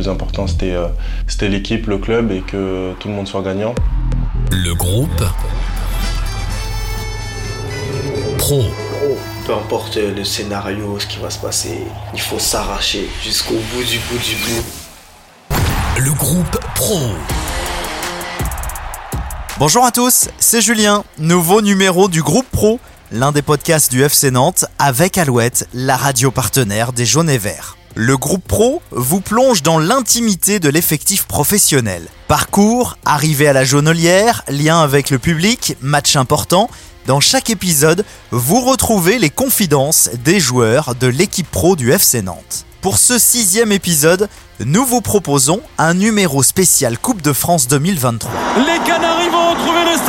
plus important, c'était c'était l'équipe, le club et que tout le monde soit gagnant. Le groupe Pro. Peu importe le scénario, ce qui va se passer, il faut s'arracher jusqu'au bout du bout du bout. Le groupe Pro. Bonjour à tous, c'est Julien, nouveau numéro du groupe Pro, l'un des podcasts du FC Nantes avec Alouette, la radio partenaire des Jaunes et Verts. Le groupe pro vous plonge dans l'intimité de l'effectif professionnel. Parcours, arrivée à la jaunelière, lien avec le public, match important. Dans chaque épisode, vous retrouvez les confidences des joueurs de l'équipe pro du FC Nantes. Pour ce sixième épisode, nous vous proposons un numéro spécial Coupe de France 2023. Les Canaries vont retrouver le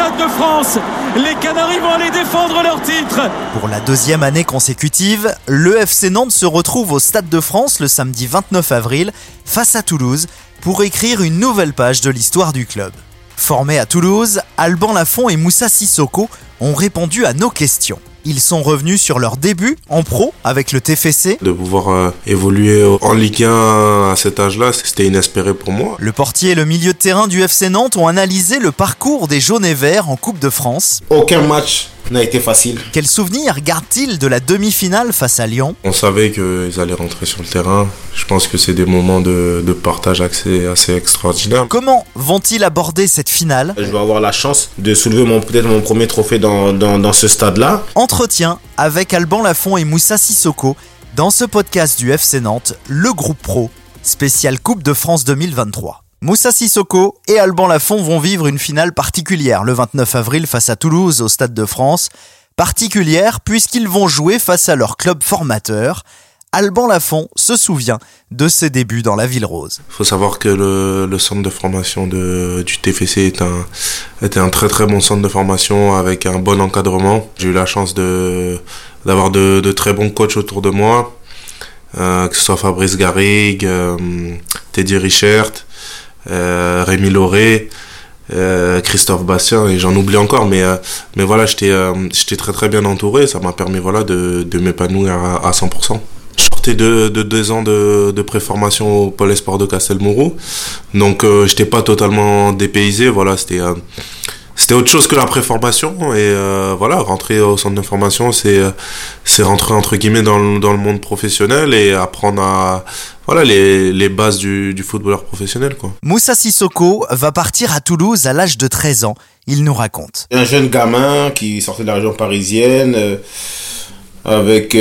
Stade de France. Les Canaries vont aller défendre leur titre. Pour la deuxième année consécutive, le FC Nantes se retrouve au Stade de France le samedi 29 avril face à Toulouse pour écrire une nouvelle page de l'histoire du club. Formés à Toulouse, Alban Lafont et Moussa Sissoko ont répondu à nos questions. Ils sont revenus sur leur début en pro avec le TFC. De pouvoir euh, évoluer en Ligue 1 à cet âge-là, c'était inespéré pour moi. Le portier et le milieu de terrain du FC Nantes ont analysé le parcours des jaunes et verts en Coupe de France. Aucun match n'a été facile. Quel souvenir garde-t-il de la demi-finale face à Lyon? On savait qu'ils allaient rentrer sur le terrain. Je pense que c'est des moments de, partage assez, assez extraordinaires. Comment vont-ils aborder cette finale? Je vais avoir la chance de soulever mon, peut-être mon premier trophée dans, dans, ce stade-là. Entretien avec Alban Lafont et Moussa Sissoko dans ce podcast du FC Nantes, le groupe pro, spécial Coupe de France 2023. Moussa Sissoko et Alban Lafont vont vivre une finale particulière le 29 avril face à Toulouse au Stade de France. Particulière puisqu'ils vont jouer face à leur club formateur. Alban Lafont se souvient de ses débuts dans la Ville Rose. Il faut savoir que le, centre de formation du TFC est un, était un très très bon centre de formation avec un bon encadrement. J'ai eu la chance d'avoir de, très bons coachs autour de moi, euh, que ce soit Fabrice Garrigue, euh, Teddy Richert, Rémi Lauré, euh, Christophe Bastien et j'en oublie encore mais euh, mais voilà j'étais très très bien entouré ça m'a permis voilà de, de m'épanouir à, à 100% je sortais de, de deux ans de, de préformation au Pôle Sport de Castelmourou donc j'étais pas totalement dépaysé voilà c'était c'était autre chose que la préformation et euh, voilà rentrer au centre de formation c'est euh, c'est rentrer entre guillemets dans dans le monde professionnel et apprendre à voilà les, les bases du, du footballeur professionnel quoi. Moussa Sissoko va partir à Toulouse à l'âge de 13 ans. Il nous raconte. Un jeune gamin qui sortait de la région parisienne euh, avec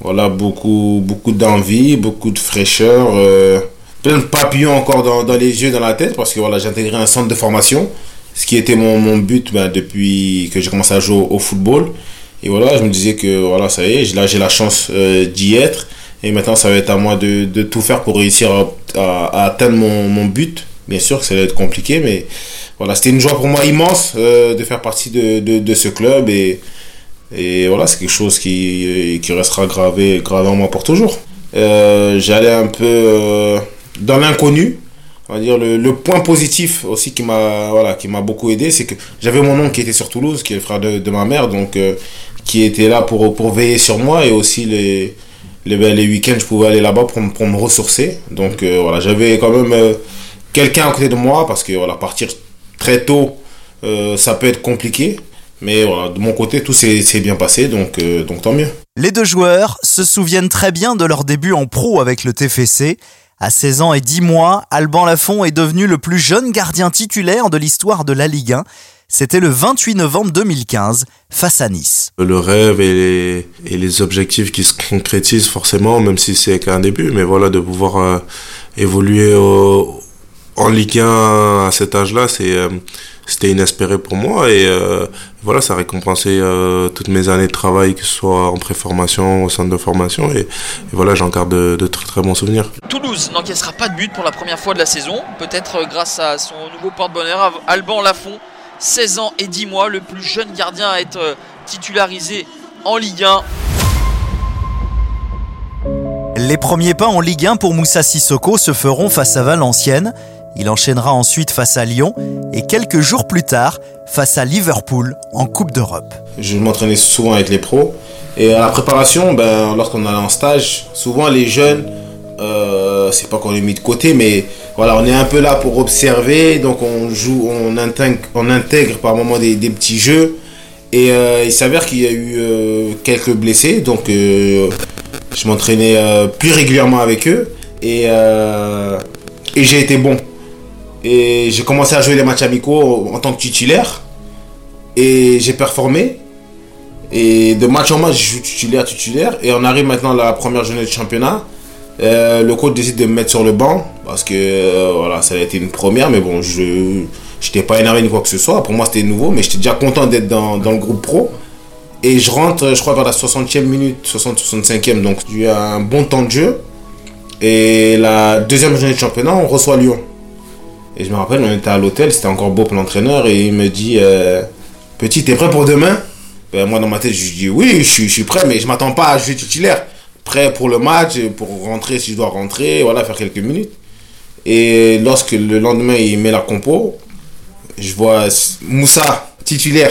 voilà beaucoup beaucoup d'envie, beaucoup de fraîcheur, plein de papillons encore dans, dans les yeux, dans la tête parce que voilà j'ai intégré un centre de formation ce qui était mon, mon but ben, depuis que j'ai commencé à jouer au, football. Et voilà, je me disais que voilà, ça y est, là j'ai la chance euh, d'y être. Et maintenant, ça va être à moi de, de tout faire pour réussir à, atteindre mon, mon, but. Bien sûr que ça va être compliqué, mais voilà, c'était une joie pour moi immense euh, de faire partie de, de, ce club. Et, et voilà, c'est quelque chose qui, qui restera gravé, gravé en moi pour toujours. Euh, J'allais un peu euh, dans l'inconnu on va dire le, le, point positif aussi qui m'a voilà beaucoup aidé c'est que j'avais mon oncle qui était sur Toulouse qui est le frère de, ma mère donc euh, qui était là pour pour veiller sur moi et aussi les les, ben, les week-ends je pouvais aller là-bas pour, me ressourcer donc euh, voilà j'avais quand même euh, quelqu'un à côté de moi parce que voilà partir très tôt ça peut être compliqué mais voilà, de mon côté, tout s'est bien passé, donc, donc tant mieux. Les deux joueurs se souviennent très bien de leur début en pro avec le TFC à 16 ans et 10 mois, Alban Lafont est devenu le plus jeune gardien titulaire de l'histoire de la Ligue 1. C'était le 28 novembre 2015 face à Nice. Le rêve et les, objectifs qui se concrétisent forcément, même si c'est qu'un début, mais voilà, de pouvoir euh, évoluer en Ligue 1 à cet âge-là, c'est euh, c'était inespéré pour moi et euh, voilà ça a récompensé euh, toutes mes années de travail que ce soit en préformation au centre de formation et, voilà j'en garde de, très très bons souvenirs Toulouse n'encaissera pas de but pour la première fois de la saison peut-être grâce à son nouveau porte-bonheur Alban Lafont 16 ans et 10 mois le plus jeune gardien à être titularisé en Ligue 1 les premiers pas en Ligue 1 pour Moussa Sissoko se feront face à Valenciennes. Il enchaînera ensuite face à Lyon et quelques jours plus tard face à Liverpool en Coupe d'Europe. Je m'entraînais souvent avec les pros et à la préparation, ben, lorsqu'on allait en stage, souvent les jeunes Euh, c'est pas qu'on est mis de côté, mais voilà, on est un peu là pour observer. Donc on joue, on intègre, par moment des, petits jeux. Et euh, il s'avère qu'il y a eu euh, quelques blessés, donc je m'entraînais plus régulièrement avec eux et, et j'ai été bon. Et j'ai commencé à jouer les matchs amicaux en tant que titulaire et j'ai performé. Et de match en match, je joue titulaire, titulaire. Et on arrive maintenant à la première journée de championnat. Euh, le coach décide de me mettre sur le banc parce que euh, voilà, ça a été une première, mais bon, je n'étais pas énervé ni quoi que ce soit. Pour moi, c'était nouveau, mais j'étais déjà content d'être dans, dans le groupe pro. Et je rentre, je crois, vers la 60e minute, 60-65e, donc j'ai eu un bon temps de jeu. Et la deuxième journée de championnat, on reçoit Lyon. Et je me rappelle, on était à l'hôtel, c'était encore beau pour l'entraîneur, et il me dit euh, Petit, t'es prêt pour demain? Ben, Moi, dans ma tête, je dis Oui, je suis, je suis prêt, mais je m'attends pas à jouer titulaire. Prêt pour le match, pour rentrer si je dois rentrer, voilà, faire quelques minutes. Et lorsque le lendemain, il met la compo, je vois Moussa, titulaire.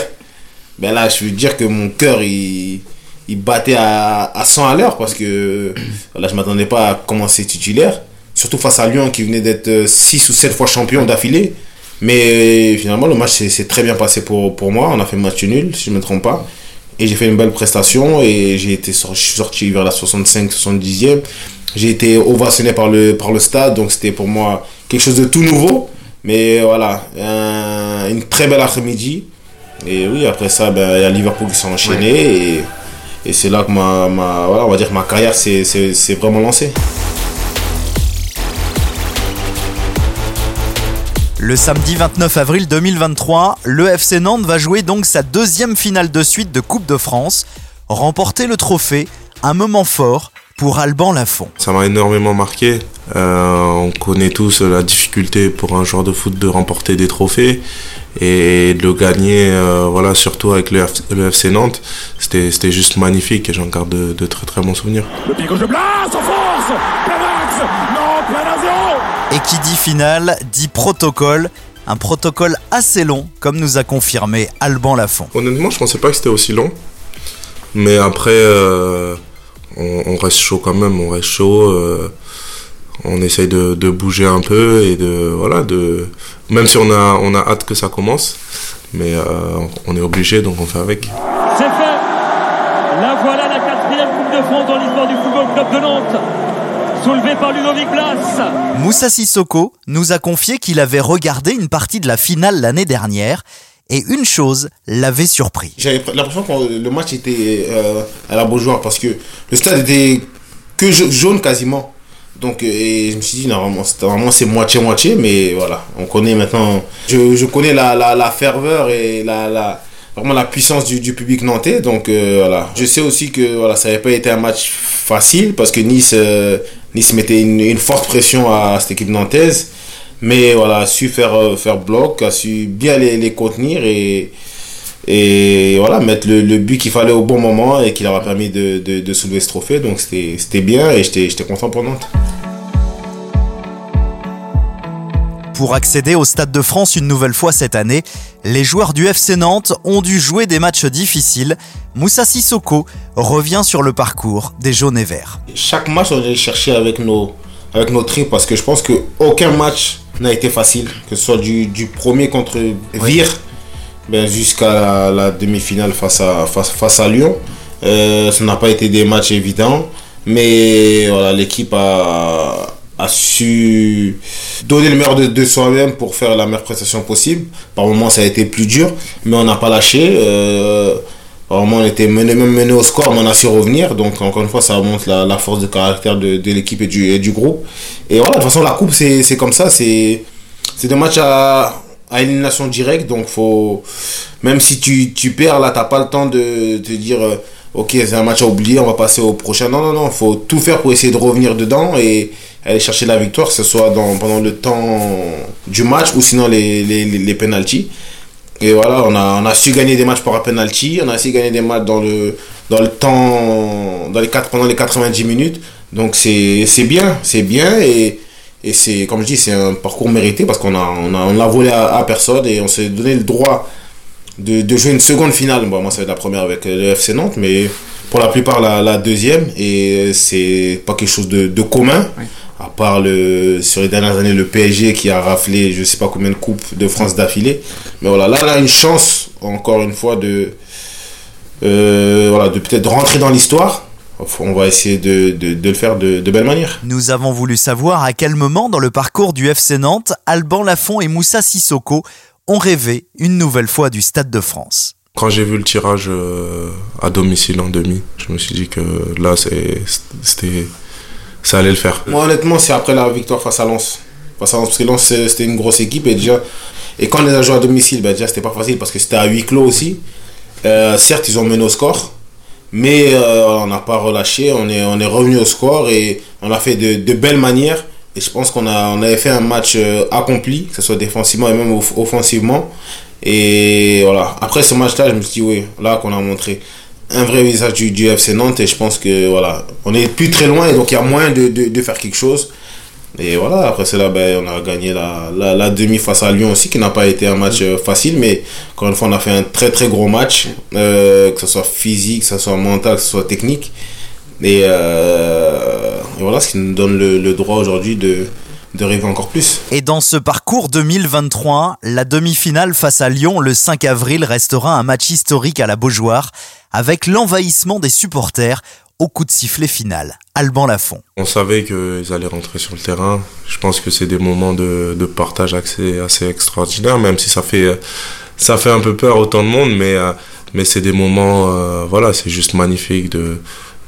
Ben là, je veux dire que mon cœur, il, il battait à, à 100 à l'heure parce que là, je m'attendais pas à commencer titulaire. Surtout face à Lyon qui venait d'être 6 ou 7 fois champion d'affilée. Mais finalement, le match s'est très bien passé pour, pour moi. On a fait match nul, si je ne me trompe pas. Et j'ai fait une belle prestation et j'ai été sorti, je suis sorti vers la 65-70e. J'ai été ovationné par le, par le stade, donc c'était pour moi quelque chose de tout nouveau. Mais voilà, un- une très belle après-midi. Et oui, après ça, ben, il y a Liverpool qui s'est enchaîné. Et, et c'est là que ma, ma, voilà, on va dire ma carrière s'est vraiment lancée. Le samedi 29 avril 2023, le FC Nantes va jouer donc sa deuxième finale de suite de Coupe de France. Remporter le trophée, un moment fort pour Alban Lafont. Ça m'a énormément marqué. Euh, on connaît tous la difficulté pour un joueur de foot de remporter des trophées et de le gagner, euh, voilà, surtout avec le, F- le FC Nantes. C'était c'était juste magnifique et j'en garde de, de très très bons souvenirs. Le pied gauche de Blas en force Non, Et qui dit finale dit protocole. Un protocole assez long, comme nous a confirmé Alban Lafont. Honnêtement, je pensais pas que c'était aussi long. Mais après, euh, on, on reste chaud quand même, on reste chaud. euh, on essaye de, de bouger un peu et de voilà de même si on a on a hâte que ça commence, mais euh, on est obligé donc on fait avec. C'est fait La voilà la quatrième Coupe de France dans l'histoire du Football Club de Nantes Soulevé par Ludovic Blas Moussa Sissoko nous a confié qu'il avait regardé une partie de la finale l'année dernière et une chose l'avait surpris. J'avais l'impression que le match était euh, à la Beaujoire parce que le stade était que ja- jaune quasiment. Donc, euh, et je me suis dit, normalement, c'est- normalement c'est moitié-moitié, mais voilà, on connaît maintenant. Je, je connais la, la, la ferveur et la, la, vraiment la puissance du, du public nantais. Donc, euh, voilà. Je sais aussi que voilà, ça n'avait pas été un match facile parce que Nice, euh, nice mettait une, forte pression à cette équipe nantaise. Mais voilà, a su faire, euh, faire bloc, a su bien les, contenir et, et voilà, mettre le, le but qu'il fallait au bon moment et qui leur a permis de, de, de soulever ce trophée. Donc c'était bien et j'étais content pour Nantes. Pour accéder au Stade de France une nouvelle fois cette année, les joueurs du FC Nantes ont dû jouer des matchs difficiles. Moussa Sissoko revient sur le parcours des jaunes et verts. Chaque match, on allait chercher avec nos, avec nos tripes parce que je pense qu'aucun match n'a été facile, que ce soit du, du premier contre Vire ben, jusqu'à la, la demi-finale face à, face, face à Lyon. Euh, ça n'a pas été des matchs évidents, mais voilà, l'équipe a, a su donner le meilleur de, de soi-même pour faire la meilleure prestation possible. Par moments, ça a été plus dur, mais on n'a pas lâché. Euh, Vraiment, on était mené, même mené au score, mais on a su revenir. Donc, encore une fois, ça montre la, la force de caractère de, de l'équipe et du, et du groupe. Et voilà, de toute façon, la coupe, c'est comme ça. C'est des matchs à, à élimination directe. Donc, faut, même si tu, tu perds, là, t'as pas le temps de te dire, euh, ok, c'est un match à oublier, on va passer au prochain. Non, non, non, faut tout faire pour essayer de revenir dedans et aller chercher la victoire, que ce soit dans, pendant le temps du match ou sinon les, les, les, les penalties. Et voilà, on a, on a su gagner des matchs par un penalty, on a su gagner des matchs dans le, dans le temps, dans les quatre, pendant les 90 minutes. Donc c'est bien, c'est bien et, et c'est, comme je dis, c'est un parcours mérité parce qu'on a, on a, on l'a volé à personne et on s'est donné le droit de, de jouer une seconde finale. Bon, moi, ça va être la première avec le FC Nantes, mais pour la plupart, la, la deuxième. Et c'est pas quelque chose de, de commun. À part le, sur les dernières années, le PSG qui a raflé je sais pas combien de coupes de France d'affilée. Mais voilà, là, on a une chance, encore une fois, de, euh, voilà, de peut-être rentrer dans l'histoire. On va essayer de, de, de le faire de, de belle manière. Nous avons voulu savoir à quel moment dans le parcours du FC Nantes, Alban Lafont et Moussa Sissoko ont rêvé une nouvelle fois du Stade de France. Quand j'ai vu le tirage euh, à domicile en demi, je me suis dit que là, c'est- c'était, ça allait le faire. Moi, honnêtement, c'est après la victoire face à Lens. Face à Lens, parce que Lens, c'était une grosse équipe. Et déjà, et quand on les a joués à domicile, ben déjà, c'était pas facile parce que c'était à huis clos aussi. Euh, certes, ils ont mené au score. Mais euh, on n'a pas relâché. On est, on est revenu au score et on a fait de, de belles manières. Je pense qu'on a, on avait fait un match euh, accompli, que ce soit défensivement et même off- offensivement. Et voilà. Après ce match-là, je me suis dit, oui, là qu'on a montré un vrai visage du, FC Nantes. Et je pense que voilà, on est plus très loin et donc il y a moyen de, faire quelque chose. Et voilà, après cela, ben, on a gagné la demi face à Lyon aussi, qui n'a pas été un match euh, facile, mais encore une fois, on a fait un très très gros match, euh, que ce soit physique, que ce soit mental, que ce soit technique. Et, euh, et voilà ce qui nous donne le, le droit aujourd'hui de, de rêver encore plus. Et dans ce parcours 2023, la demi-finale face à Lyon le 5 avril restera un match historique à la Beaujoire, avec l'envahissement des supporters au coup de sifflet final. Alban Lafont. On savait qu'ils allaient rentrer sur le terrain. Je pense que c'est des moments de, de partage assez, assez extraordinaires, même si ça fait, ça fait un peu peur autant de monde, mais, euh, mais c'est des moments, euh, voilà, c'est juste magnifique de,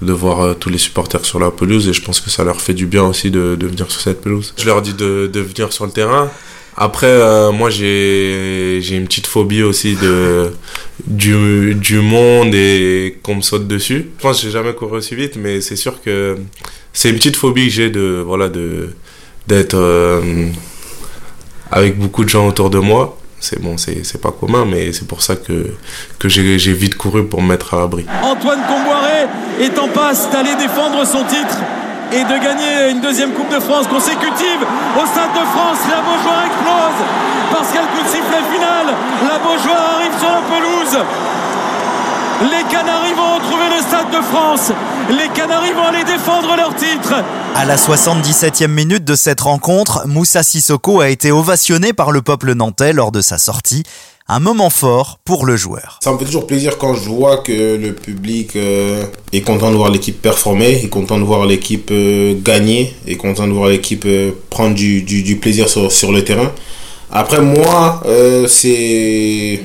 de voir euh, tous les supporters sur la pelouse et je pense que ça leur fait du bien aussi de, de venir sur cette pelouse. Je leur dis de, de venir sur le terrain. Après, euh, moi, j'ai une petite phobie aussi de, du, du monde et qu'on me saute dessus. Je pense que j'ai jamais couru aussi vite, mais c'est sûr que c'est une petite phobie que j'ai de, voilà, de, d'être euh, avec beaucoup de gens autour de moi. C'est bon, c'est pas commun, mais c'est pour ça que, j'ai vite couru pour me mettre à l'abri. Antoine Comboiré est en passe d'aller défendre son titre et de gagner une deuxième Coupe de France consécutive au Stade de France. La Beaujoire explose parce qu'à le coup de sifflet final, la Beaujoire arrive sur la pelouse. Les Canaries vont retrouver le Stade de France. Les Canaries vont aller défendre leur titre. À la 77e minute de cette rencontre, Moussa Sissoko a été ovationné par le peuple nantais lors de sa sortie. Un moment fort pour le joueur. Ça me fait toujours plaisir quand je vois que le public euh, est content de voir l'équipe performer, est content de voir l'équipe euh, gagner, est content de voir l'équipe euh, prendre du, du, du plaisir sur, sur le terrain. Après, moi, euh, c'est.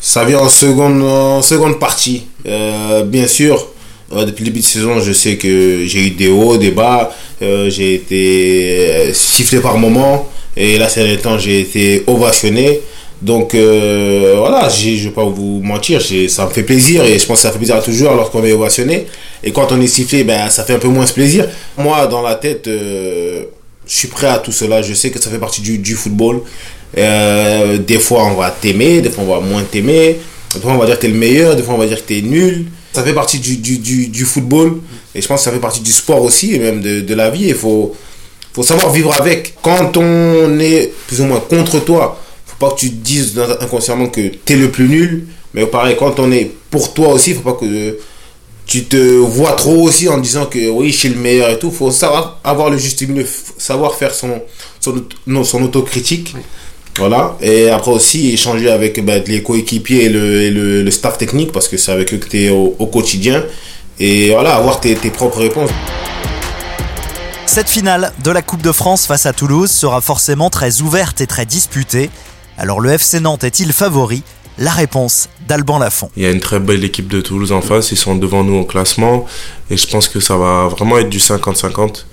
Ça vient en seconde, en seconde partie. Euh, bien sûr, euh, depuis le début de saison, je sais que j'ai eu des hauts, des bas. Euh, j'ai été sifflé par moment. Et là, ces temps, j'ai été ovationné. Donc voilà, je vais pas vous mentir, ça me fait plaisir et je pense que ça fait plaisir à tout joueur lorsqu'on est ovationné. Et quand on est sifflé, ben, ça fait un peu moins plaisir. Moi, dans la tête, je suis prêt à tout cela. Je sais que ça fait partie du, du football. Euh, des fois, on va t'aimer, des fois, on va moins t'aimer. Des fois, on va dire que t'es le meilleur, des fois, on va dire que t'es nul. Ça fait partie du, du, du, football et je pense que ça fait partie du sport aussi et même de, de la vie. Il faut, faut savoir vivre avec. Quand on est plus ou moins contre toi, faut pas que tu te dises inconsciemment que t'es le plus nul. Mais pareil, quand on est pour toi aussi, faut pas que tu te vois trop aussi en disant que oui, je suis le meilleur et tout. Faut savoir avoir le juste milieu, savoir faire son, son, son autocritique. Voilà. Et après aussi, échanger avec bah, les coéquipiers et, le, et le, le staff technique parce que c'est avec eux que tu es au, au quotidien. Et voilà, avoir tes, tes propres réponses. Cette finale de la Coupe de France face à Toulouse sera forcément très ouverte et très disputée. Alors le FC Nantes est-il favori? La réponse d'Alban Lafont. Il y a une très belle équipe de Toulouse en face, ils sont devant nous au classement et je pense que ça va vraiment être du 50-50.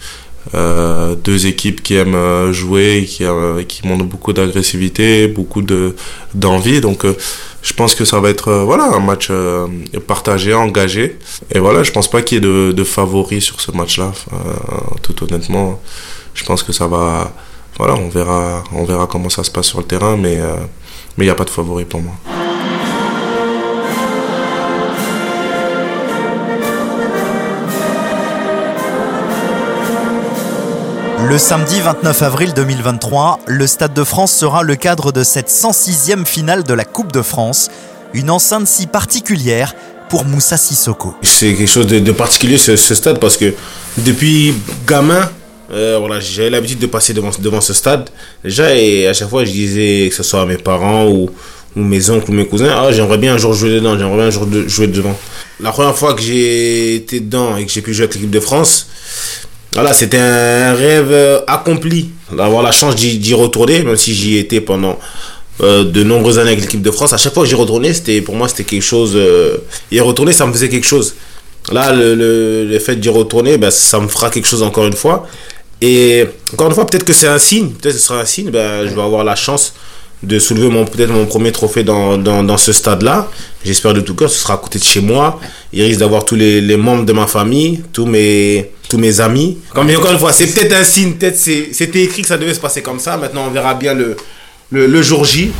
Euh, deux équipes qui aiment euh, jouer, qui, euh, qui montrent beaucoup d'agressivité, beaucoup de d'envie. Donc euh, je pense que ça va être euh, voilà un match euh, partagé, engagé. Et voilà, je pense pas qu'il y ait de, de favoris sur ce match-là. Tout honnêtement, je pense que ça va. Voilà, on verra, on verra comment ça se passe sur le terrain, mais mais il n'y a pas de favori pour moi. Le samedi 29 avril 2023, le Stade de France sera le cadre de cette 106e finale de la Coupe de France, une enceinte si particulière pour Moussa Sissoko. C'est quelque chose de, particulier ce, stade parce que depuis gamin, Euh, voilà, j'avais l'habitude de passer devant, ce stade. Déjà, et à chaque fois, je disais, que ce soit à mes parents ou, ou mes oncles ou mes cousins, ah, j'aimerais bien un jour jouer dedans, j'aimerais bien un jour de- jouer devant. La première fois que j'ai été dedans et que j'ai pu jouer avec l'équipe de France, voilà, c'était un rêve euh, accompli d'avoir la chance d'y retourner, même si j'y étais pendant euh, de nombreuses années avec l'équipe de France. À chaque fois que j'y retournais, pour moi c'était quelque chose. euh, y retourner, ça me faisait quelque chose. Là, le, fait d'y retourner, ben, ça me fera quelque chose encore une fois. Et encore une fois, peut-être que c'est un signe. Peut-être que ce sera un signe. Ben, je vais avoir la chance de soulever peut-être mon premier trophée dans, dans, ce stade-là. J'espère de tout cœur, ce sera à côté de chez moi. Il risque d'avoir tous les, membres de ma famille, tous mes, tous mes amis. Comme encore une fois, c'est peut-être un signe, peut-être c'était écrit que ça devait se passer comme ça. Maintenant, on verra bien le, le, le jour J.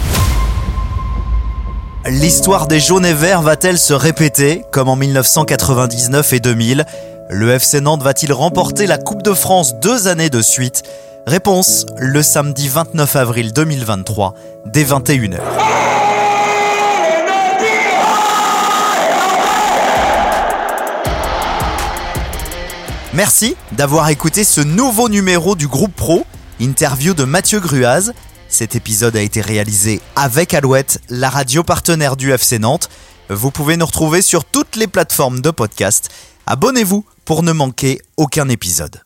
L'histoire des jaunes et verts va-t-elle se répéter comme en 1999 et 2000 Le FC Nantes va-t-il remporter la Coupe de France deux années de suite? Réponse le samedi 29 avril 2023 dès 21h. Merci d'avoir écouté ce nouveau numéro du groupe Pro, interview de Mathieu Gruaz. Cet épisode a été réalisé avec Alouette, la radio partenaire du FC Nantes. Vous pouvez nous retrouver sur toutes les plateformes de podcast. Abonnez-vous pour ne manquer aucun épisode.